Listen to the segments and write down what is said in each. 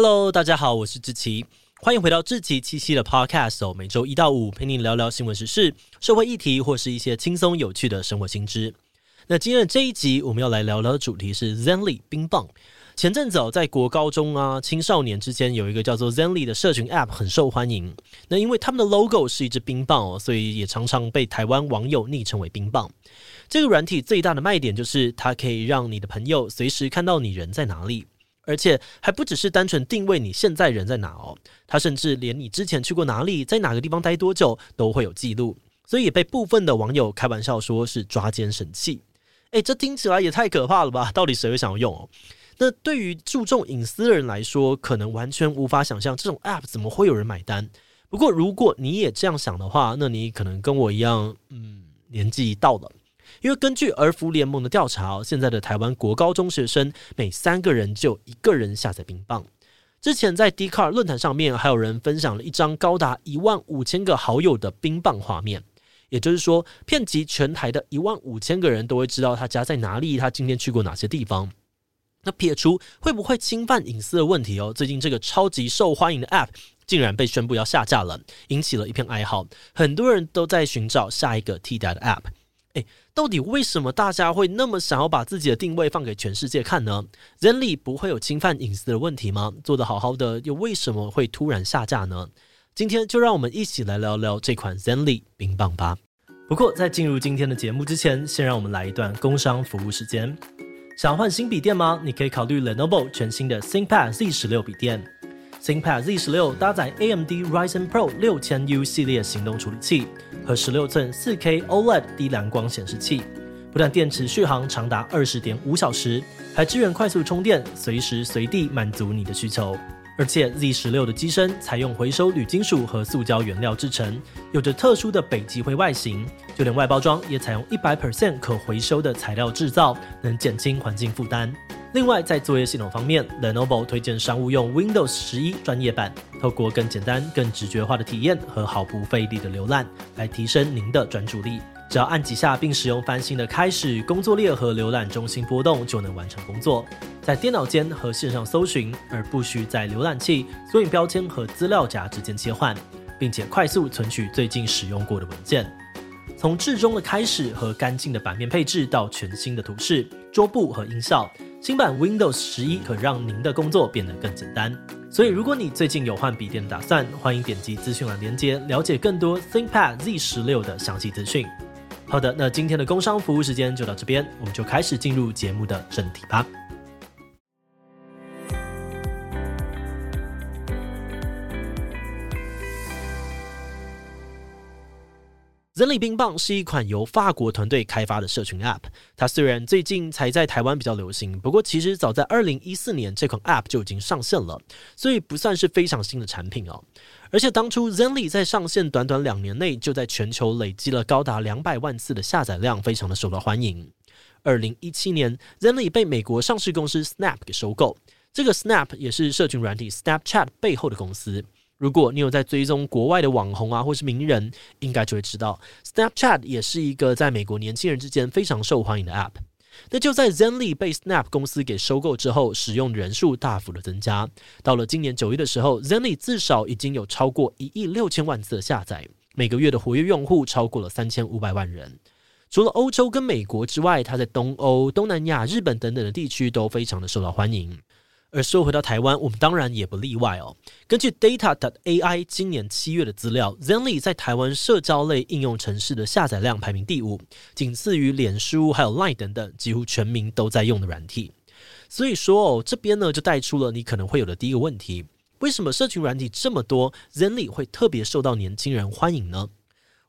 Hello，大家好，我是志奇，欢迎回到志奇七七的 Podcast 哦。每周一到五陪你聊聊新闻时事、社会议题，或是一些轻松有趣的生活新知。那今天的这一集，我们要来聊聊的主题是 Zenly 冰棒。前阵子，在国高中啊青少年之间有一个叫做 Zenly 的社群 App 很受欢迎。那因为他们的 logo 是一只冰棒哦，所以也常常被台湾网友昵称为冰棒。这个软体最大的卖点就是它可以让你的朋友随时看到你人在哪里。而且还不只是单纯定位你现在人在哪哦，它甚至连你之前去过哪里，在哪个地方待多久都会有记录，所以也被部分的网友开玩笑说是抓奸神器。诶，这听起来也太可怕了吧？到底谁会想要用哦？那对于注重隐私的人来说，可能完全无法想象这种 App 怎么会有人买单。不过如果你也这样想的话，那你可能跟我一样，嗯，年纪到了。因为根据儿福联盟的调查，现在的台湾国高中学生每三个人就一个人下载冰棒。之前在 d c a r 论坛上面，还有人分享了一张高达一万五千个好友的冰棒画面，也就是说，遍及全台的一万五千个人都会知道他家在哪里，他今天去过哪些地方。那撇除会不会侵犯隐私的问题哦，最近这个超级受欢迎的 App 竟然被宣布要下架了，引起了一片哀嚎，很多人都在寻找下一个替代的 App。诶，到底为什么大家会那么想要把自己的定位放给全世界看呢？Zenly 不会有侵犯隐私的问题吗？做得好好的，又为什么会突然下架呢？今天就让我们一起来聊聊这款 Zenly 冰棒吧。不过在进入今天的节目之前，先让我们来一段工商服务时间。想换新笔电吗？你可以考虑 Lenovo 全新的 ThinkPad Z 十六笔电。ThinkPad Z 十六搭载 AMD Ryzen Pro 六千 U 系列行动处理器和十六寸四 K OLED 低蓝光显示器，不但电池续航长达二十点五小时，还支援快速充电，随时随地满足你的需求。而且 Z 十六的机身采用回收铝金属和塑胶原料制成，有着特殊的北极灰外形，就连外包装也采用一百 percent 可回收的材料制造，能减轻环境负担。另外，在作业系统方面，Lenovo 推荐商务用 Windows 十一专业版，透过更简单、更直觉化的体验和毫不费力的浏览，来提升您的专注力。只要按几下，并使用翻新的开始、工作列和浏览中心波动，就能完成工作。在电脑间和线上搜寻，而不需在浏览器、索引标签和资料夹之间切换，并且快速存取最近使用过的文件。从至中的开始和干净的版面配置，到全新的图示、桌布和音效。新版 Windows 十一可让您的工作变得更简单，所以如果你最近有换笔电的打算，欢迎点击资讯栏链接，了解更多 ThinkPad Z 十六的详细资讯。好的，那今天的工商服务时间就到这边，我们就开始进入节目的正题吧。Zenly 冰棒是一款由法国团队开发的社群 App。它虽然最近才在台湾比较流行，不过其实早在二零一四年这款 App 就已经上线了，所以不算是非常新的产品哦。而且当初 Zenly 在上线短短两年内，就在全球累积了高达两百万次的下载量，非常的受到欢迎。二零一七年，Zenly 被美国上市公司 Snap 给收购，这个 Snap 也是社群软体 Snapchat 背后的公司。如果你有在追踪国外的网红啊，或是名人，应该就会知道，Snapchat 也是一个在美国年轻人之间非常受欢迎的 App。那就在 Zenly 被 Snap 公司给收购之后，使用人数大幅的增加。到了今年九月的时候，Zenly 至少已经有超过一亿六千万次的下载，每个月的活跃用户超过了三千五百万人。除了欧洲跟美国之外，它在东欧、东南亚、日本等等的地区都非常的受到欢迎。而说回到台湾，我们当然也不例外哦。根据 Data.ai 今年七月的资料，Zenly 在台湾社交类应用程式的下载量排名第五，仅次于脸书还有 Line 等等几乎全民都在用的软体。所以说哦，这边呢就带出了你可能会有的第一个问题：为什么社群软体这么多，Zenly 会特别受到年轻人欢迎呢？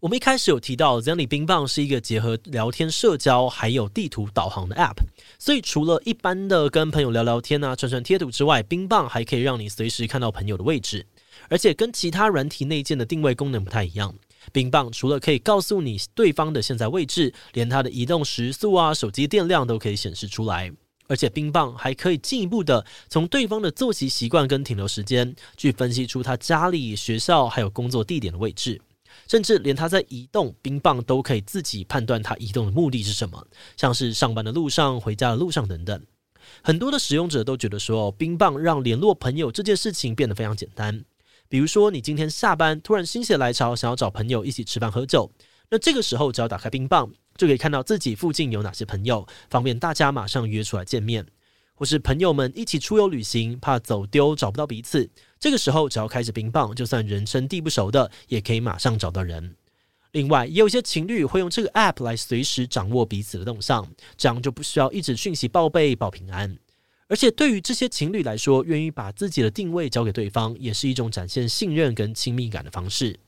我们一开始有提到，Zenly 冰棒是一个结合聊天、社交还有地图导航的 App，所以除了一般的跟朋友聊聊天啊、传传贴图之外，冰棒还可以让你随时看到朋友的位置，而且跟其他软体内建的定位功能不太一样。冰棒除了可以告诉你对方的现在位置，连他的移动时速啊、手机电量都可以显示出来，而且冰棒还可以进一步的从对方的作息习惯跟停留时间，去分析出他家里、学校还有工作地点的位置。甚至连他在移动，冰棒都可以自己判断他移动的目的是什么，像是上班的路上、回家的路上等等。很多的使用者都觉得说，冰棒让联络朋友这件事情变得非常简单。比如说，你今天下班突然心血来潮，想要找朋友一起吃饭喝酒，那这个时候只要打开冰棒，就可以看到自己附近有哪些朋友，方便大家马上约出来见面。或是朋友们一起出游旅行，怕走丢找不到彼此，这个时候只要开着冰棒，就算人生地不熟的，也可以马上找到人。另外，也有一些情侣会用这个 App 来随时掌握彼此的动向，这样就不需要一直讯息报备报平安。而且，对于这些情侣来说，愿意把自己的定位交给对方，也是一种展现信任跟亲密感的方式。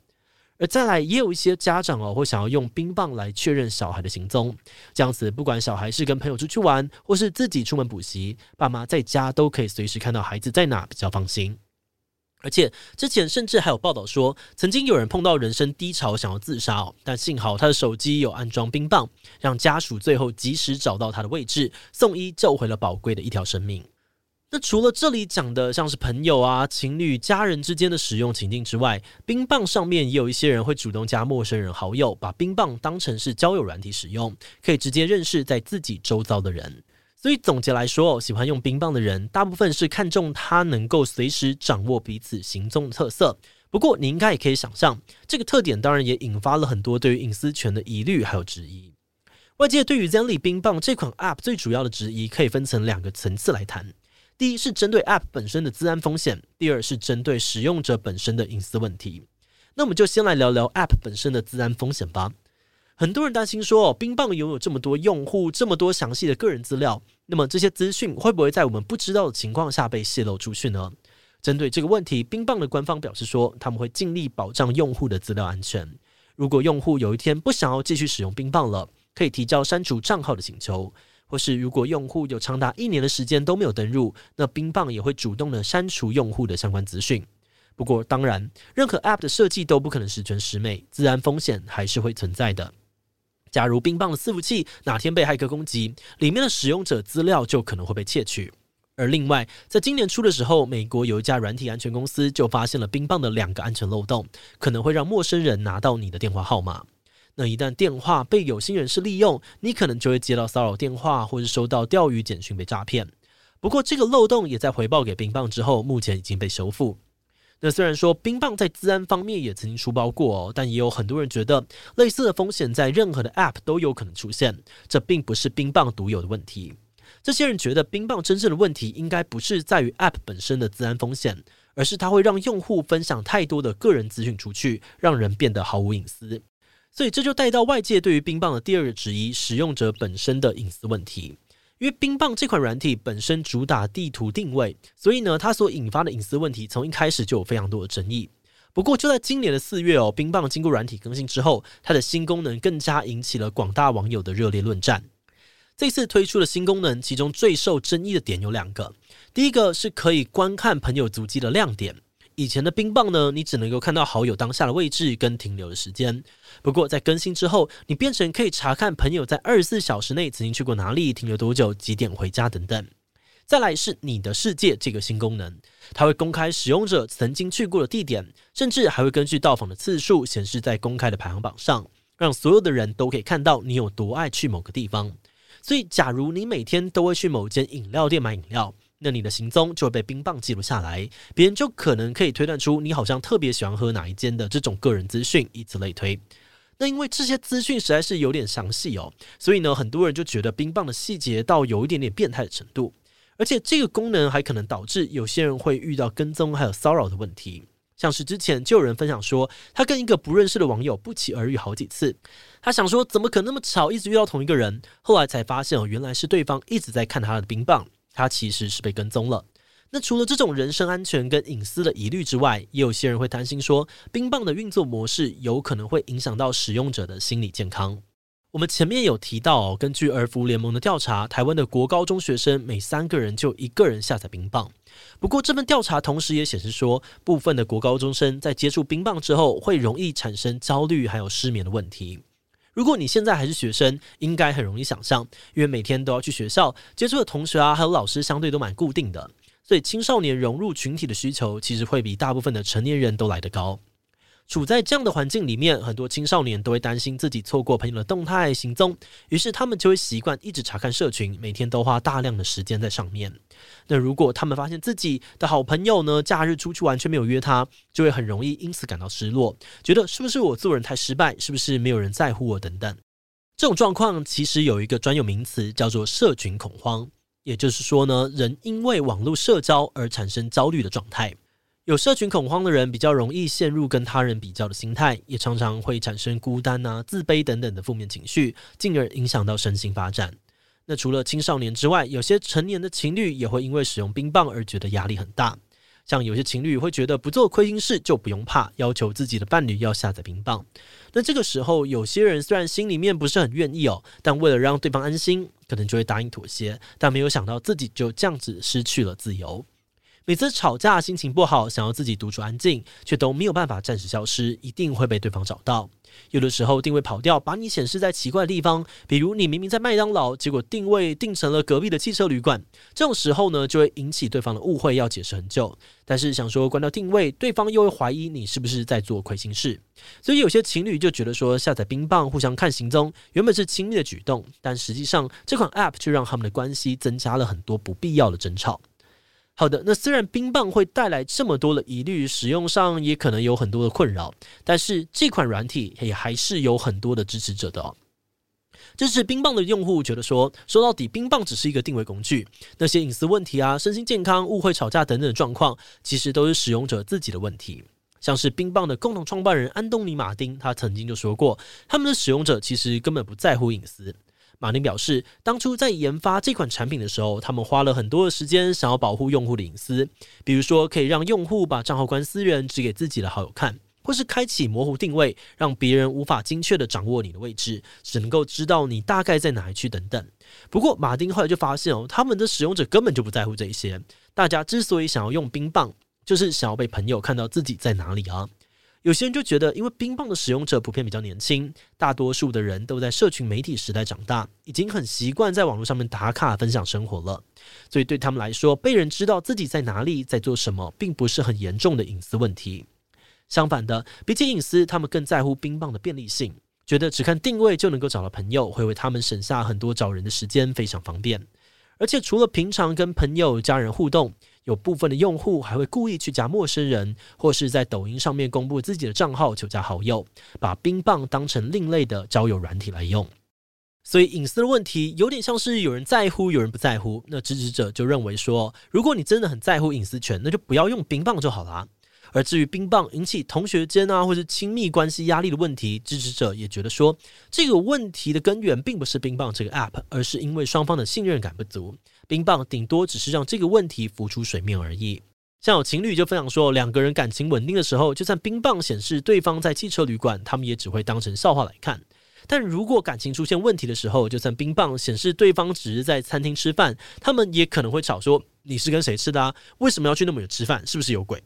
而再来，也有一些家长哦，会想要用冰棒来确认小孩的行踪，这样子不管小孩是跟朋友出去玩，或是自己出门补习，爸妈在家都可以随时看到孩子在哪，比较放心。而且之前甚至还有报道说，曾经有人碰到人生低潮想要自杀哦，但幸好他的手机有安装冰棒，让家属最后及时找到他的位置，送医救回了宝贵的一条生命。那除了这里讲的像是朋友啊、情侣、家人之间的使用情境之外，冰棒上面也有一些人会主动加陌生人好友，把冰棒当成是交友软体使用，可以直接认识在自己周遭的人。所以总结来说，喜欢用冰棒的人，大部分是看重它能够随时掌握彼此行踪的特色。不过你应该也可以想象，这个特点当然也引发了很多对于隐私权的疑虑还有质疑。外界对于 Zenly 冰棒这款 App 最主要的质疑，可以分成两个层次来谈。第一是针对 App 本身的资安风险，第二是针对使用者本身的隐私问题。那我们就先来聊聊 App 本身的资安风险吧。很多人担心说，冰棒拥有这么多用户，这么多详细的个人资料，那么这些资讯会不会在我们不知道的情况下被泄露出去呢？针对这个问题，冰棒的官方表示说，他们会尽力保障用户的资料安全。如果用户有一天不想要继续使用冰棒了，可以提交删除账号的请求。或是如果用户有长达一年的时间都没有登入，那冰棒也会主动的删除用户的相关资讯。不过，当然，任何 App 的设计都不可能十全十美，自然风险还是会存在的。假如冰棒的伺服器哪天被骇客攻击，里面的使用者资料就可能会被窃取。而另外，在今年初的时候，美国有一家软体安全公司就发现了冰棒的两个安全漏洞，可能会让陌生人拿到你的电话号码。那一旦电话被有心人士利用，你可能就会接到骚扰电话，或是收到钓鱼简讯被诈骗。不过，这个漏洞也在回报给冰棒之后，目前已经被修复。那虽然说冰棒在资安方面也曾经出包过哦，但也有很多人觉得类似的风险在任何的 App 都有可能出现，这并不是冰棒独有的问题。这些人觉得冰棒真正的问题应该不是在于 App 本身的资安风险，而是它会让用户分享太多的个人资讯出去，让人变得毫无隐私。所以这就带到外界对于冰棒的第二个质疑：使用者本身的隐私问题。因为冰棒这款软体本身主打地图定位，所以呢，它所引发的隐私问题从一开始就有非常多的争议。不过就在今年的四月哦，冰棒经过软体更新之后，它的新功能更加引起了广大网友的热烈论战。这次推出的新功能，其中最受争议的点有两个，第一个是可以观看朋友足迹的亮点。以前的冰棒呢，你只能够看到好友当下的位置跟停留的时间。不过在更新之后，你变成可以查看朋友在二十四小时内曾经去过哪里、停留多久、几点回家等等。再来是你的世界这个新功能，它会公开使用者曾经去过的地点，甚至还会根据到访的次数显示在公开的排行榜上，让所有的人都可以看到你有多爱去某个地方。所以，假如你每天都会去某间饮料店买饮料。那你的行踪就会被冰棒记录下来，别人就可能可以推断出你好像特别喜欢喝哪一间的这种个人资讯，以此类推。那因为这些资讯实在是有点详细哦，所以呢，很多人就觉得冰棒的细节到有一点点变态的程度，而且这个功能还可能导致有些人会遇到跟踪还有骚扰的问题。像是之前就有人分享说，他跟一个不认识的网友不期而遇好几次，他想说怎么可能那么巧一直遇到同一个人，后来才发现哦，原来是对方一直在看他的冰棒。他其实是被跟踪了。那除了这种人身安全跟隐私的疑虑之外，也有些人会担心说，冰棒的运作模式有可能会影响到使用者的心理健康。我们前面有提到哦，根据儿福联盟的调查，台湾的国高中学生每三个人就一个人下载冰棒。不过这份调查同时也显示说，部分的国高中生在接触冰棒之后，会容易产生焦虑还有失眠的问题。如果你现在还是学生，应该很容易想象，因为每天都要去学校，接触的同学啊，还有老师相对都蛮固定的，所以青少年融入群体的需求其实会比大部分的成年人都来得高。处在这样的环境里面，很多青少年都会担心自己错过朋友的动态行踪，于是他们就会习惯一直查看社群，每天都花大量的时间在上面。那如果他们发现自己的好朋友呢，假日出去玩却没有约他，就会很容易因此感到失落，觉得是不是我做人太失败，是不是没有人在乎我等等。这种状况其实有一个专有名词叫做社群恐慌，也就是说呢，人因为网络社交而产生焦虑的状态。有社群恐慌的人比较容易陷入跟他人比较的心态，也常常会产生孤单啊、自卑等等的负面情绪，进而影响到身心发展。那除了青少年之外，有些成年的情侣也会因为使用冰棒而觉得压力很大。像有些情侣会觉得不做亏心事就不用怕，要求自己的伴侣要下载冰棒。那这个时候，有些人虽然心里面不是很愿意哦，但为了让对方安心，可能就会答应妥协，但没有想到自己就这样子失去了自由。每次吵架，心情不好，想要自己独处安静，却都没有办法暂时消失，一定会被对方找到。有的时候定位跑掉，把你显示在奇怪的地方，比如你明明在麦当劳，结果定位定成了隔壁的汽车旅馆。这种时候呢，就会引起对方的误会，要解释很久。但是想说关掉定位，对方又会怀疑你是不是在做亏心事。所以有些情侣就觉得说，下载冰棒互相看行踪，原本是亲密的举动，但实际上这款 App 却让他们的关系增加了很多不必要的争吵。好的，那虽然冰棒会带来这么多的疑虑，使用上也可能有很多的困扰，但是这款软体也还是有很多的支持者的哦。支持冰棒的用户觉得说，说到底，冰棒只是一个定位工具，那些隐私问题啊、身心健康、误会、吵架等等的状况，其实都是使用者自己的问题。像是冰棒的共同创办人安东尼·马丁，他曾经就说过，他们的使用者其实根本不在乎隐私。马丁表示，当初在研发这款产品的时候，他们花了很多的时间，想要保护用户的隐私，比如说可以让用户把账号关私人，只给自己的好友看，或是开启模糊定位，让别人无法精确地掌握你的位置，只能够知道你大概在哪一区等等。不过，马丁后来就发现哦，他们的使用者根本就不在乎这些，大家之所以想要用冰棒，就是想要被朋友看到自己在哪里啊。有些人就觉得，因为冰棒的使用者普遍比较年轻，大多数的人都在社群媒体时代长大，已经很习惯在网络上面打卡分享生活了，所以对他们来说，被人知道自己在哪里、在做什么，并不是很严重的隐私问题。相反的，比起隐私，他们更在乎冰棒的便利性，觉得只看定位就能够找到朋友，会为他们省下很多找人的时间，非常方便。而且除了平常跟朋友、家人互动，有部分的用户还会故意去加陌生人，或是在抖音上面公布自己的账号求加好友，把冰棒当成另类的交友软体来用。所以隐私的问题有点像是有人在乎，有人不在乎。那支持者就认为说，如果你真的很在乎隐私权，那就不要用冰棒就好啦。而至于冰棒引起同学间啊或者亲密关系压力的问题，支持者也觉得说，这个问题的根源并不是冰棒这个 App，而是因为双方的信任感不足。冰棒顶多只是让这个问题浮出水面而已。像有情侣就分享说，两个人感情稳定的时候，就算冰棒显示对方在汽车旅馆，他们也只会当成笑话来看。但如果感情出现问题的时候，就算冰棒显示对方只是在餐厅吃饭，他们也可能会吵说：“你是跟谁吃的啊？为什么要去那么远吃饭？是不是有鬼？”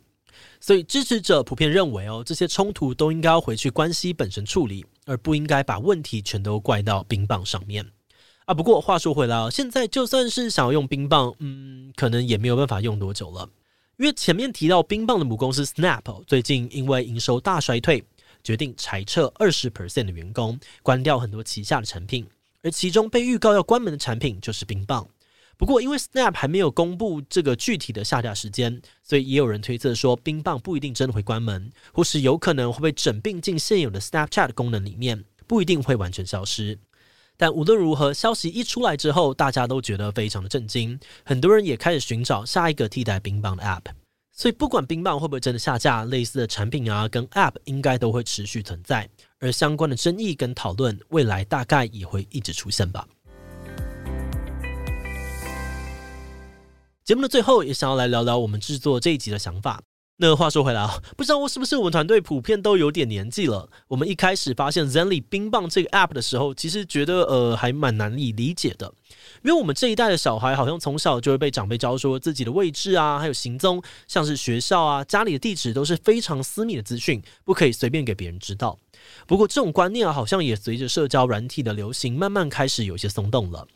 所以支持者普遍认为，哦，这些冲突都应该要回去关系本身处理，而不应该把问题全都怪到冰棒上面。啊，不过话说回来哦，现在就算是想要用冰棒，嗯，可能也没有办法用多久了，因为前面提到冰棒的母公司 Snap 最近因为营收大衰退，决定裁撤二十 percent 的员工，关掉很多旗下的产品，而其中被预告要关门的产品就是冰棒。不过，因为 Snap 还没有公布这个具体的下架时间，所以也有人推测说，冰棒不一定真的会关门，或是有可能会被整并进现有的 Snapchat 功能里面，不一定会完全消失。但无论如何，消息一出来之后，大家都觉得非常的震惊，很多人也开始寻找下一个替代冰棒的 App。所以，不管冰棒会不会真的下架，类似的产品啊，跟 App 应该都会持续存在，而相关的争议跟讨论，未来大概也会一直出现吧。节目的最后，也想要来聊聊我们制作这一集的想法。那话说回来啊，不知道我是不是我们团队普遍都有点年纪了。我们一开始发现 Zenly 冰棒这个 App 的时候，其实觉得呃还蛮难以理解的，因为我们这一代的小孩好像从小就会被长辈教说自己的位置啊，还有行踪，像是学校啊、家里的地址都是非常私密的资讯，不可以随便给别人知道。不过这种观念啊，好像也随着社交软体的流行，慢慢开始有些松动了。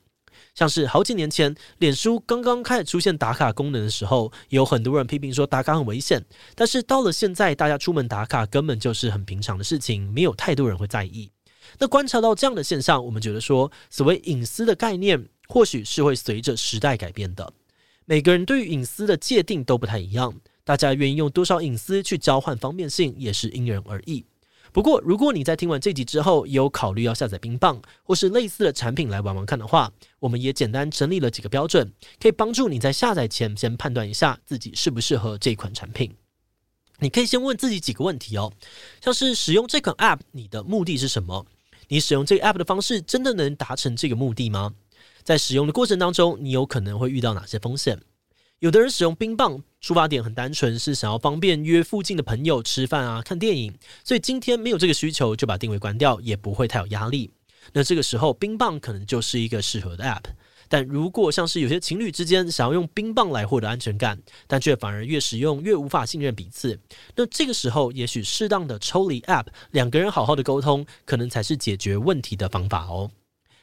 像是好几年前，脸书刚刚开始出现打卡功能的时候，有很多人批评说打卡很危险。但是到了现在，大家出门打卡根本就是很平常的事情，没有太多人会在意。那观察到这样的现象，我们觉得说，所谓隐私的概念，或许是会随着时代改变的。每个人对于隐私的界定都不太一样，大家愿意用多少隐私去交换方便性，也是因人而异。不过，如果你在听完这集之后，有考虑要下载冰棒或是类似的产品来玩玩看的话，我们也简单整理了几个标准，可以帮助你在下载前先判断一下自己适不适合这款产品。你可以先问自己几个问题哦，像是使用这款 App，你的目的是什么？你使用这个 App 的方式真的能达成这个目的吗？在使用的过程当中，你有可能会遇到哪些风险？有的人使用冰棒，出发点很单纯，是想要方便约附近的朋友吃饭啊、看电影，所以今天没有这个需求，就把定位关掉，也不会太有压力。那这个时候，冰棒可能就是一个适合的 App。但如果像是有些情侣之间想要用冰棒来获得安全感，但却反而越使用越无法信任彼此，那这个时候，也许适当的抽离 App，两个人好好的沟通，可能才是解决问题的方法哦。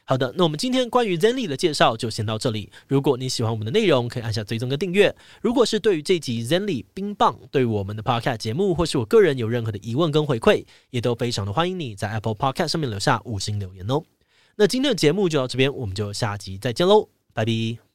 好的，那我们今天关于 Zenly 的介绍就先到这里。如果你喜欢我们的内容，可以按下追踪跟订阅。如果是对于这集 Zenly 冰棒对我们的 Podcast 节目或是我个人有任何的疑问跟回馈，也都非常的欢迎你在 Apple Podcast 上面留下五星留言哦。那今天的节目就到这边，我们就下集再见喽，拜拜。